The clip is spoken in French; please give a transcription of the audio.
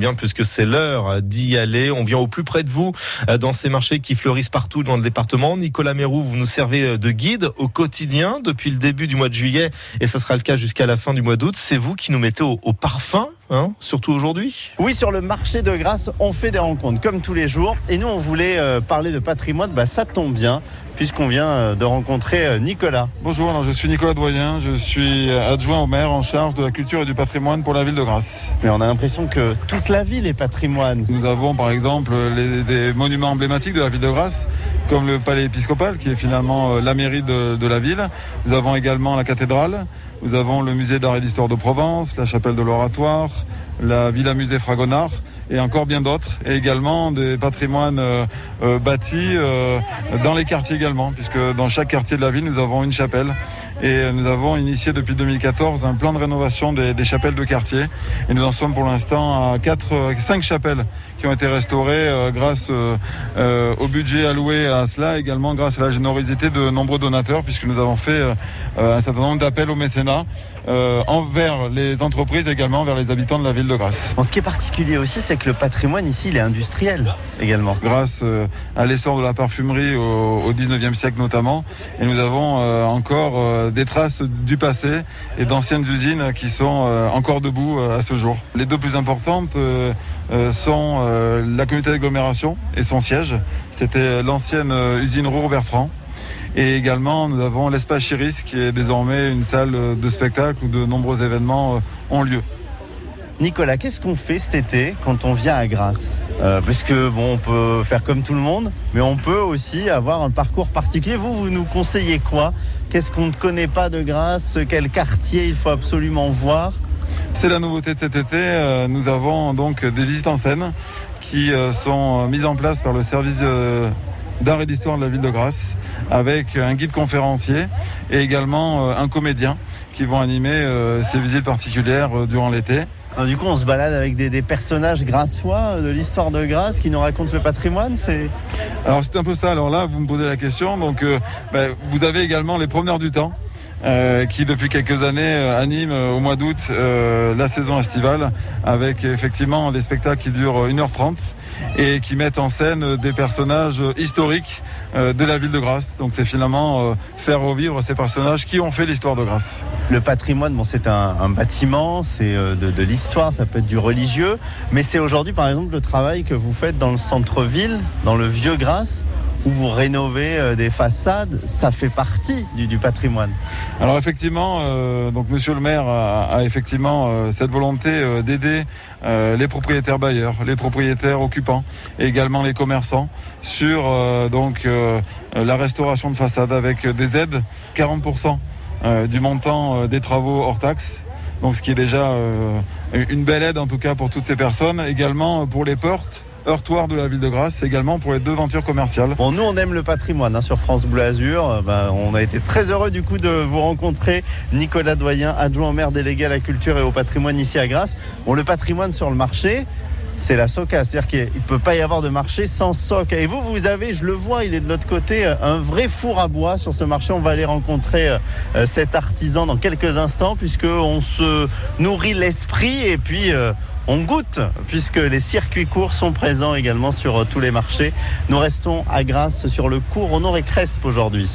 bien puisque c'est l'heure d'y aller. On vient au plus près de vous dans ces marchés qui fleurissent partout dans le département. Nicolas Mérou, vous nous servez de guide au quotidien depuis le début du mois de juillet et ça sera le cas jusqu'à la fin du mois d'août. C'est vous qui nous mettez au, parfum Hein, surtout aujourd'hui Oui, sur le marché de Grasse, on fait des rencontres comme tous les jours. Et nous, on voulait euh, parler de patrimoine. Bah, ça tombe bien puisqu'on vient euh, de rencontrer euh, Nicolas. Bonjour, je suis Nicolas Doyen, je suis adjoint au maire en charge de la culture et du patrimoine pour la ville de Grasse. Mais on a l'impression que toute la ville est patrimoine. Nous avons par exemple des monuments emblématiques de la ville de Grasse, comme le palais épiscopal, qui est finalement euh, la mairie de, de la ville. Nous avons également la cathédrale, nous avons le musée d'art et d'histoire de Provence, la chapelle de l'oratoire, la Villa Musée Fragonard et encore bien d'autres, et également des patrimoines euh, euh, bâtis euh, dans les quartiers également, puisque dans chaque quartier de la ville, nous avons une chapelle. Et nous avons initié depuis 2014 un plan de rénovation des, chapelles de quartier. Et nous en sommes pour l'instant à 4, 5 chapelles qui ont été restaurées grâce au budget alloué à cela, également grâce à la générosité de nombreux donateurs, puisque nous avons fait un certain nombre d'appels au mécénat envers les entreprises, également vers les habitants de la ville de Grasse. ce qui est particulier aussi, c'est le patrimoine ici, il est industriel également. Grâce euh, à l'essor de la parfumerie au, 19e siècle notamment, et nous avons euh, encore euh, des traces du passé et d'anciennes usines qui sont encore debout à ce jour. Les deux plus importantes sont la communauté d'agglomération et son siège. C'était l'ancienne usine Roux Bertrand. Et également, nous avons l'espace Chiris, qui est désormais une salle de spectacle où de nombreux événements ont lieu. Nicolas, qu'est-ce qu'on fait cet été quand on vient à Grasse euh, Parce que bon, on peut faire comme tout le monde, mais on peut aussi avoir un parcours particulier. Vous, vous nous conseillez quoi? Qu'est-ce qu'on ne connaît pas de Grasse? Quel quartier il faut absolument voir? C'est la nouveauté de cet été. Euh, nous avons donc des visites en scène qui euh, sont mises en place par le service d'art et d'histoire de la ville de Grasse avec un guide conférencier et également un comédien qui vont animer ces visites particulières durant l'été du coup, on se balade avec des, personnages grassois de l'histoire de Grasse qui nous racontent le patrimoine. C'est alors c'est un peu ça. Alors là, vous me posez la question. Donc, euh, ben, vous avez également les promeneurs du temps. Euh, qui depuis quelques années euh, anime au mois d'août la saison estivale avec effectivement des spectacles qui durent 1h30 et qui mettent en scène des personnages historiques euh, de la ville de Grasse. Donc c'est finalement euh, faire revivre ces personnages qui ont fait l'histoire de Grasse. Le patrimoine, bon, c'est un, bâtiment, c'est euh, de, l'histoire, ça peut être du religieux, mais c'est aujourd'hui par exemple le travail que vous faites dans le centre-ville, dans le vieux Grasse où vous rénovez euh, des façades, ça fait partie du, patrimoine. Alors effectivement, euh, donc Monsieur le Maire a, effectivement euh, cette volonté d'aider les propriétaires bailleurs, les propriétaires occupants et également les commerçants sur donc la restauration de façades avec des aides, 40% du montant des travaux hors taxes. Donc ce qui est déjà une belle aide en tout cas pour toutes ces personnes. Également pour les portes heurtoir de la ville de Grasse, également pour les deux ventures commerciales. Bon, nous on aime le patrimoine hein, sur France Bleu Azur. Euh, bah, on a été très heureux du coup de vous rencontrer, Nicolas Doyen, adjoint au maire délégué à la culture et au patrimoine ici à Grasse. Bon, le patrimoine sur le marché, c'est la soca. C'est-à-dire qu'il ne peut pas y avoir de marché sans soca. Et vous, vous avez, je le vois, il est de l'autre côté, euh, un vrai four à bois sur ce marché. On va aller rencontrer euh, cet artisan dans quelques instants, puisqu'on se nourrit l'esprit et puis on goûte puisque les circuits courts sont présents également sur euh, tous les marchés. Nous restons à Grasse sur le cours Honoré Crespe aujourd'hui.